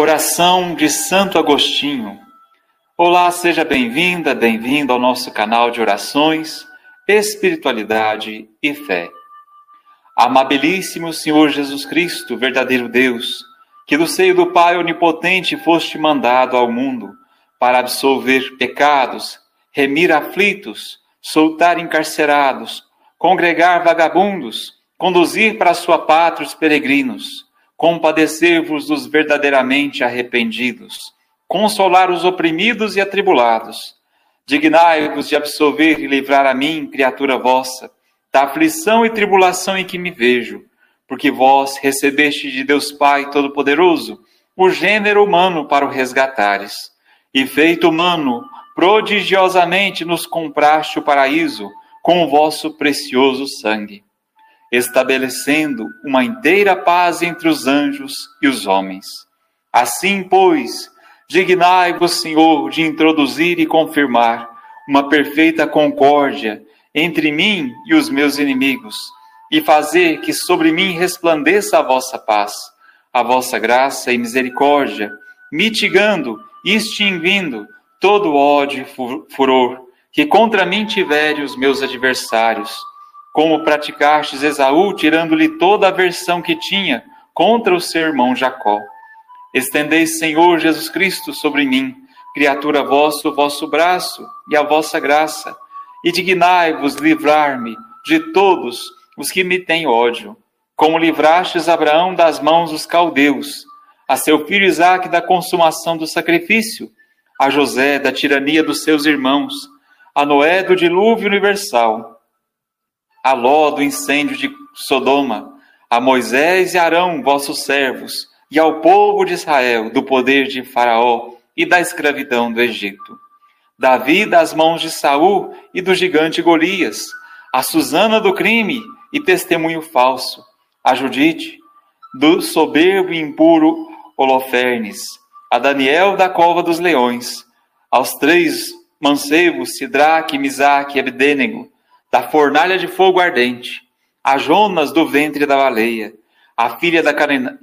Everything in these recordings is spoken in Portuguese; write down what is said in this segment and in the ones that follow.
Oração de Santo Agostinho. Olá, seja bem-vinda, bem-vindo ao nosso canal de orações, espiritualidade e fé. Amabilíssimo Senhor Jesus Cristo, verdadeiro Deus, que do seio do Pai onipotente foste mandado ao mundo para absolver pecados, remir aflitos, soltar encarcerados, congregar vagabundos, conduzir para a sua pátria os peregrinos compadecer-vos dos verdadeiramente arrependidos, consolar os oprimidos e atribulados. Dignai-vos de absolver e livrar a mim, criatura vossa, da aflição e tribulação em que me vejo, porque vós recebeste de Deus Pai Todo-Poderoso o gênero humano para o resgatares, e feito humano, prodigiosamente nos compraste o paraíso com o vosso precioso sangue estabelecendo uma inteira paz entre os anjos e os homens. Assim, pois, dignai-vos, Senhor, de introduzir e confirmar uma perfeita concórdia entre mim e os meus inimigos, e fazer que sobre mim resplandeça a vossa paz, a vossa graça e misericórdia, mitigando e extinguindo todo ódio e furor que contra mim tiverem os meus adversários como praticastes Esaú, tirando-lhe toda a aversão que tinha contra o seu irmão Jacó. Estendei, Senhor Jesus Cristo, sobre mim, criatura vossa, o vosso braço e a vossa graça, e dignai-vos livrar-me de todos os que me têm ódio, como livrastes Abraão das mãos dos caldeus, a seu filho Isaque da consumação do sacrifício, a José da tirania dos seus irmãos, a Noé do dilúvio universal, a Ló do incêndio de Sodoma, a Moisés e Arão, vossos servos, e ao povo de Israel do poder de Faraó e da escravidão do Egito. Davi das mãos de Saul e do gigante Golias, a Susana do crime e testemunho falso, a Judite do soberbo e impuro Holofernes, a Daniel da cova dos leões, aos três mancebos Sidraque, Misaque e Abdênego, da fornalha de fogo ardente, a Jonas do ventre da baleia, a filha da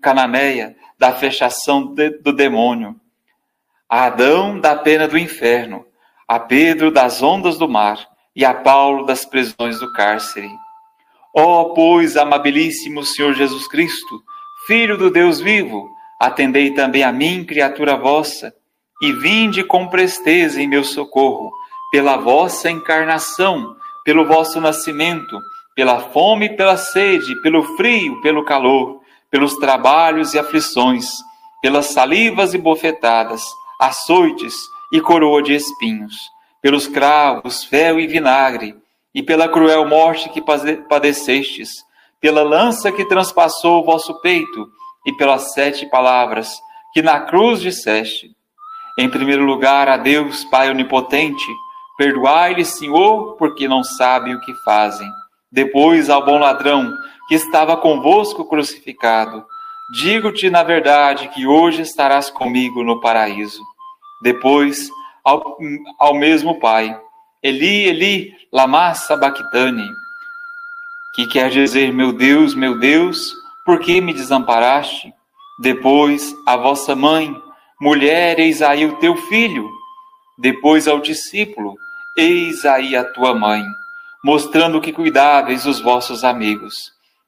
cananeia, da fechação de, do demônio, a Adão da pena do inferno, a Pedro das ondas do mar e a Paulo das prisões do cárcere. Ó, oh, pois, amabilíssimo Senhor Jesus Cristo, Filho do Deus vivo, atendei também a mim, criatura vossa, e vinde com presteza em meu socorro, pela vossa encarnação, pelo vosso nascimento, pela fome pela sede, pelo frio, pelo calor, pelos trabalhos e aflições, pelas salivas e bofetadas, açoites e coroa de espinhos, pelos cravos, fel e vinagre, e pela cruel morte que padecestes, pela lança que transpassou o vosso peito, e pelas sete palavras que na cruz disseste. Em primeiro lugar, a Deus, Pai onipotente, Perdoai-lhes, Senhor, porque não sabem o que fazem. Depois ao bom ladrão, que estava convosco crucificado, digo-te na verdade que hoje estarás comigo no paraíso. Depois ao, ao mesmo Pai, Eli, Eli, lama sabachthani, que quer dizer, meu Deus, meu Deus, por que me desamparaste? Depois a vossa mãe, mulher, eis aí o teu filho. Depois ao discípulo, Eis aí a tua mãe, mostrando que cuidáveis os vossos amigos.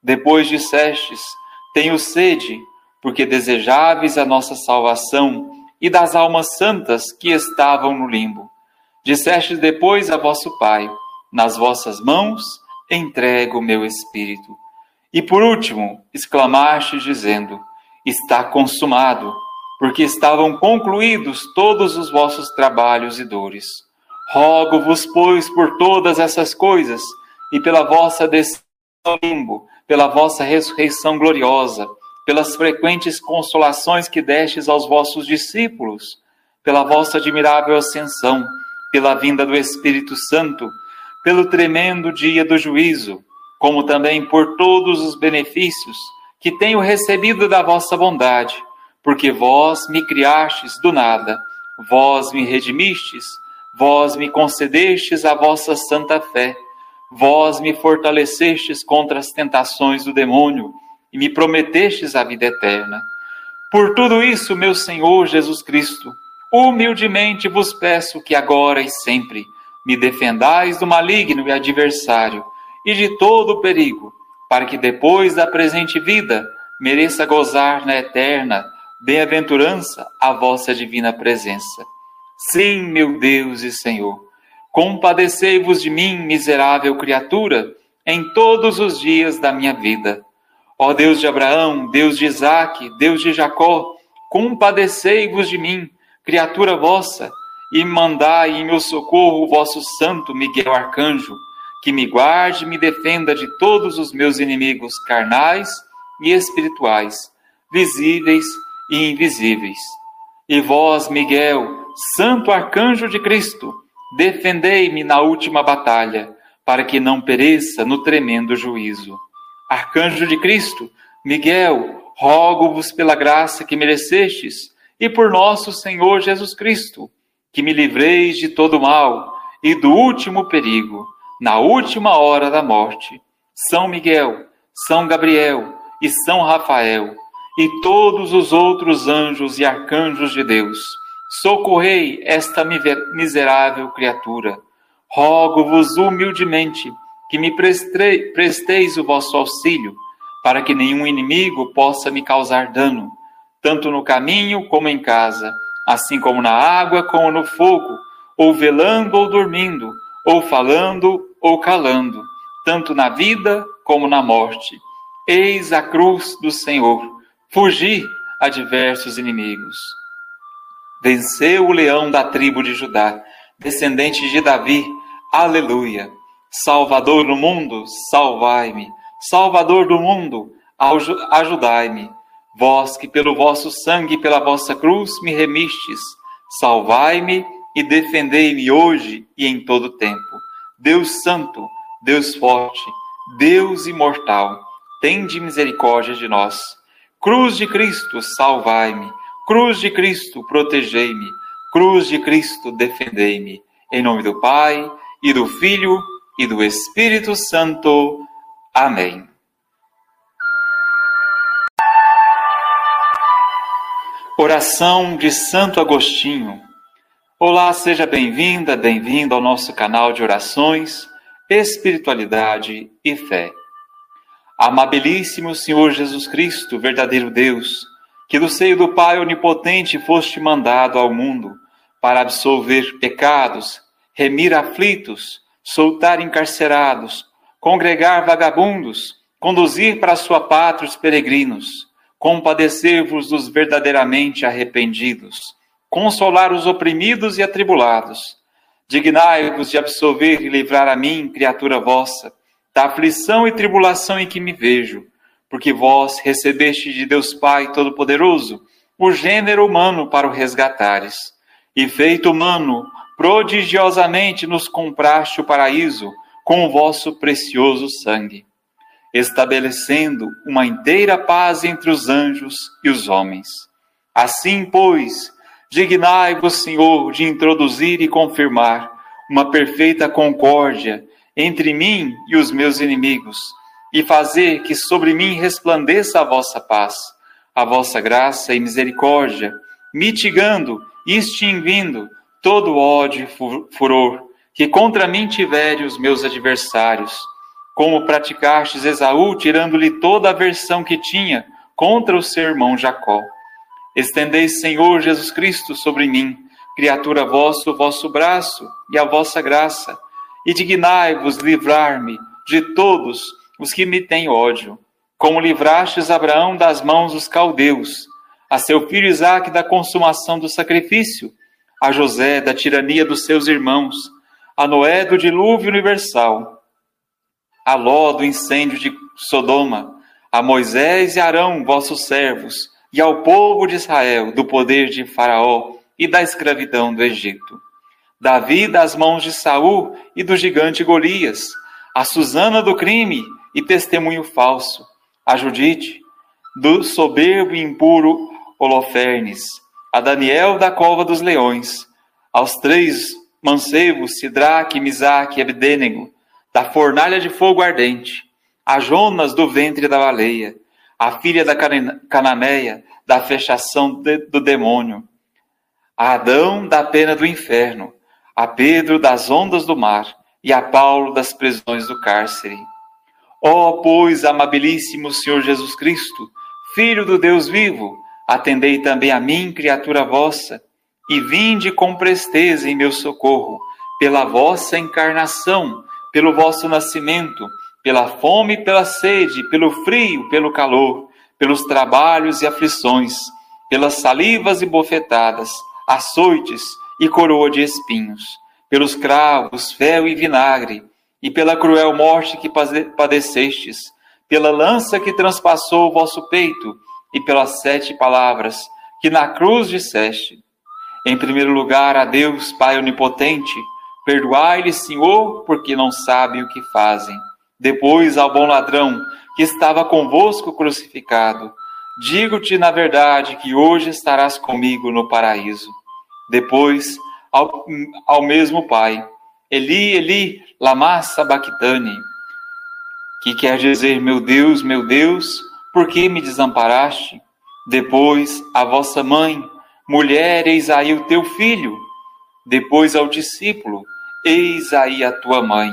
Depois dissestes: Tenho sede, porque desejáveis a nossa salvação e das almas santas que estavam no limbo. Dissestes depois a vosso Pai: Nas vossas mãos entrego o meu espírito. E por último, exclamastes dizendo: Está consumado, porque estavam concluídos todos os vossos trabalhos e dores. Rogo-vos, pois, por todas essas coisas e pela vossa descida ao limbo, pela vossa ressurreição gloriosa, pelas frequentes consolações que destes aos vossos discípulos, pela vossa admirável ascensão, pela vinda do Espírito Santo, pelo tremendo dia do juízo, como também por todos os benefícios que tenho recebido da vossa bondade, porque vós me criastes do nada, vós me redimistes Vós me concedestes a vossa santa fé, vós me fortalecestes contra as tentações do demônio e me prometestes a vida eterna. Por tudo isso, meu Senhor Jesus Cristo, humildemente vos peço que agora e sempre me defendais do maligno e adversário e de todo o perigo, para que depois da presente vida mereça gozar na eterna bem-aventurança a vossa divina presença. Sim, meu Deus e Senhor, compadecei-vos de mim, miserável criatura, em todos os dias da minha vida Ó Deus de Abraão, Deus de Isaque, Deus de Jacó, compadecei-vos de mim, criatura vossa, e mandai em meu socorro o vosso santo Miguel Arcanjo, que me guarde e me defenda de todos os meus inimigos carnais e espirituais, visíveis e invisíveis. E vós, Miguel, santo arcanjo de Cristo, defendei-me na última batalha, para que não pereça no tremendo juízo. Arcanjo de Cristo, Miguel, rogo-vos pela graça que merecestes e por nosso Senhor Jesus Cristo, que me livreis de todo mal e do último perigo, na última hora da morte. São Miguel, São Gabriel e São Rafael e todos os outros anjos e arcanjos de Deus, socorrei esta miserável criatura. Rogo-vos humildemente que me presteis o vosso auxílio, para que nenhum inimigo possa me causar dano, tanto no caminho como em casa, assim como na água como no fogo, ou velando ou dormindo, ou falando ou calando, tanto na vida como na morte. Eis a cruz do Senhor, fugi a diversos inimigos. Venceu o leão da tribo de Judá, descendente de Davi, aleluia. Salvador do mundo, salvai-me. Salvador do mundo, ajudai-me. Vós que pelo vosso sangue e pela vossa cruz me remistes, salvai-me e defendei-me hoje e em todo tempo. Deus santo, Deus forte, Deus imortal, tende misericórdia de nós. Cruz de Cristo, salvai-me. Cruz de Cristo, protegei-me. Cruz de Cristo, defendei-me. Em nome do Pai e do Filho e do Espírito Santo. Amém. Oração de Santo Agostinho. Olá, seja bem-vinda, bem-vindo ao nosso canal de orações, espiritualidade e fé. Amabilíssimo Senhor Jesus Cristo, verdadeiro Deus, que do seio do Pai onipotente foste mandado ao mundo para absolver pecados, remir aflitos, soltar encarcerados, congregar vagabundos, conduzir para sua pátria os peregrinos, compadecer-vos dos verdadeiramente arrependidos, consolar os oprimidos e atribulados. Dignai-vos de absolver e livrar a mim, criatura vossa, da aflição e tribulação em que me vejo, porque vós recebeste de Deus Pai Todo-Poderoso o gênero humano para o resgatares, e feito humano, prodigiosamente nos compraste o paraíso com o vosso precioso sangue, estabelecendo uma inteira paz entre os anjos e os homens. Assim, pois, dignai-vos, Senhor, de introduzir e confirmar uma perfeita concórdia entre mim e os meus inimigos, e fazer que sobre mim resplandeça a vossa paz, a vossa graça e misericórdia, mitigando e extinguindo todo ódio e furor que contra mim tiverem os meus adversários, como praticastes Esaú, tirando-lhe toda a aversão que tinha contra o seu irmão Jacó. Estendei, Senhor Jesus Cristo, sobre mim, criatura vossa, o vosso braço e a vossa graça, e dignai-vos livrar-me de todos os que me têm ódio, como livrastes Abraão das mãos dos caldeus, a seu filho Isaque da consumação do sacrifício, a José da tirania dos seus irmãos, a Noé do dilúvio universal, a Ló do incêndio de Sodoma, a Moisés e Arão, vossos servos, e ao povo de Israel do poder de Faraó e da escravidão do Egito. Davi das mãos de Saul e do gigante Golias, a Susana do crime e testemunho falso, a Judite do soberbo e impuro Holofernes, a Daniel da cova dos leões, aos três mancebos, Sidraque, Misaque e Abdênego, da fornalha de fogo ardente, a Jonas do ventre da baleia, a filha da cananeia da fechação de, do demônio, a Adão da pena do inferno, a Pedro das ondas do mar e a Paulo das prisões do cárcere. Ó, oh, pois, amabilíssimo Senhor Jesus Cristo, Filho do Deus vivo, atendei também a mim, criatura vossa, e vinde com presteza em meu socorro, pela vossa encarnação, pelo vosso nascimento, pela fome e pela sede, pelo frio, pelo calor, pelos trabalhos e aflições, pelas salivas e bofetadas, açoites e coroa de espinhos, pelos cravos, fel e vinagre, e pela cruel morte que padecestes, pela lança que transpassou o vosso peito, e pelas sete palavras que na cruz disseste. Em primeiro lugar, a Deus, Pai onipotente, perdoai-lhes, Senhor, porque não sabem o que fazem. Depois ao bom ladrão que estava convosco crucificado, digo-te na verdade que hoje estarás comigo no paraíso. Depois ao, ao mesmo Pai, Eli, Eli, lama sabachthani, que quer dizer, meu Deus, meu Deus, por que me desamparaste? Depois a vossa mãe, mulher, eis aí o teu filho. Depois ao discípulo, eis aí a tua mãe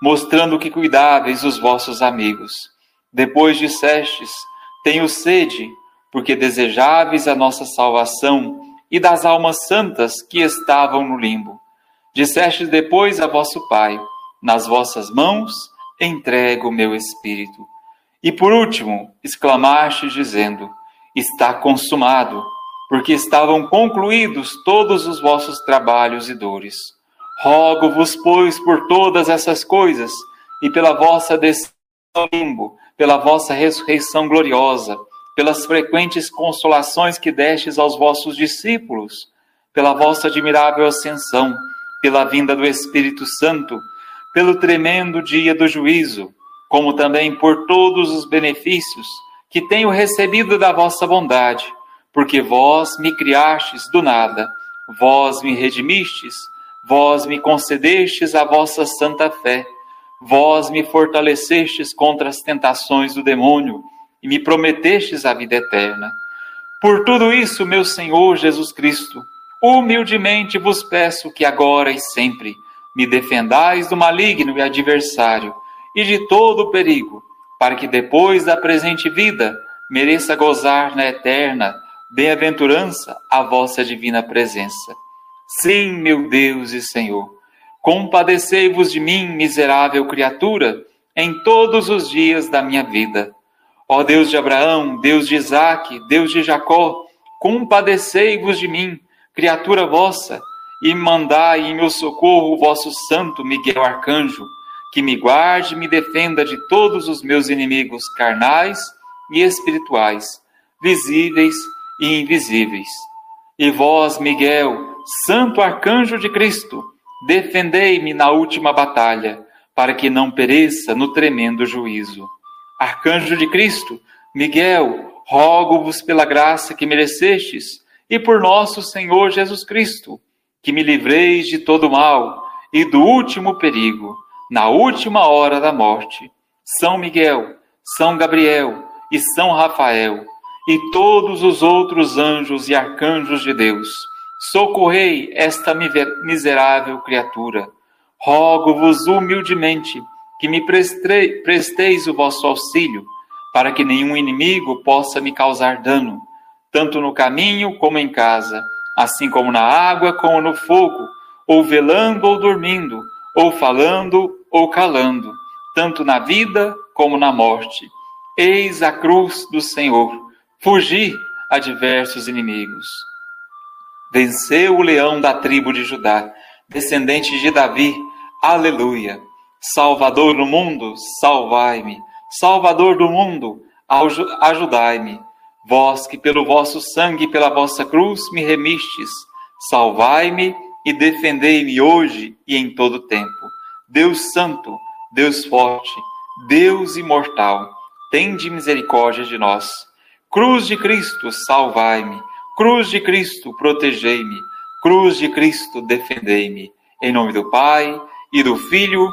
mostrando que cuidáveis os vossos amigos. Depois dissestes: Tenho sede, porque desejáveis a nossa salvação e das almas santas que estavam no limbo. Dissestes depois a vosso Pai: Nas vossas mãos entrego o meu espírito. E por último, exclamastes dizendo: Está consumado, porque estavam concluídos todos os vossos trabalhos e dores. Rogo-vos, pois, por todas essas coisas e pela vossa descida ao limbo, pela vossa ressurreição gloriosa, pelas frequentes consolações que destes aos vossos discípulos, pela vossa admirável ascensão, pela vinda do Espírito Santo, pelo tremendo dia do juízo, como também por todos os benefícios que tenho recebido da vossa bondade, porque vós me criastes do nada, vós me redimistes Vós me concedestes a vossa santa fé, vós me fortalecestes contra as tentações do demônio e me prometestes a vida eterna. Por tudo isso, meu Senhor Jesus Cristo, humildemente vos peço que agora e sempre me defendais do maligno e adversário e de todo o perigo, para que depois da presente vida mereça gozar na eterna bem-aventurança a vossa divina presença. Sim, meu Deus e Senhor, compadecei-vos de mim, miserável criatura, em todos os dias da minha vida. Ó Deus de Abraão, Deus de Isaque, Deus de Jacó, compadecei-vos de mim, criatura vossa, e mandai em meu socorro o vosso santo Miguel Arcanjo, que me guarde e me defenda de todos os meus inimigos carnais e espirituais, visíveis e invisíveis. E vós, Miguel, Santo Arcanjo de Cristo, defendei-me na última batalha, para que não pereça no tremendo juízo. Arcanjo de Cristo, Miguel, rogo-vos pela graça que merecestes e por nosso Senhor Jesus Cristo, que me livreis de todo mal e do último perigo, na última hora da morte. São Miguel, São Gabriel e São Rafael, e todos os outros anjos e arcanjos de Deus Socorrei esta miserável criatura. Rogo-vos humildemente que me presteis o vosso auxílio, para que nenhum inimigo possa me causar dano, tanto no caminho como em casa, assim como na água como no fogo, ou velando ou dormindo, ou falando ou calando, tanto na vida como na morte. Eis a cruz do Senhor. Fugi a diversos inimigos. Venceu o leão da tribo de Judá, descendente de Davi. Aleluia. Salvador do mundo, salvai-me. Salvador do mundo, ajudai-me. Vós que pelo vosso sangue e pela vossa cruz me remistes, salvai-me e defendei-me hoje e em todo tempo. Deus santo, Deus forte, Deus imortal, tende misericórdia de nós. Cruz de Cristo, salvai-me. Cruz de Cristo, protegei-me. Cruz de Cristo, defendei-me. Em nome do Pai, e do Filho,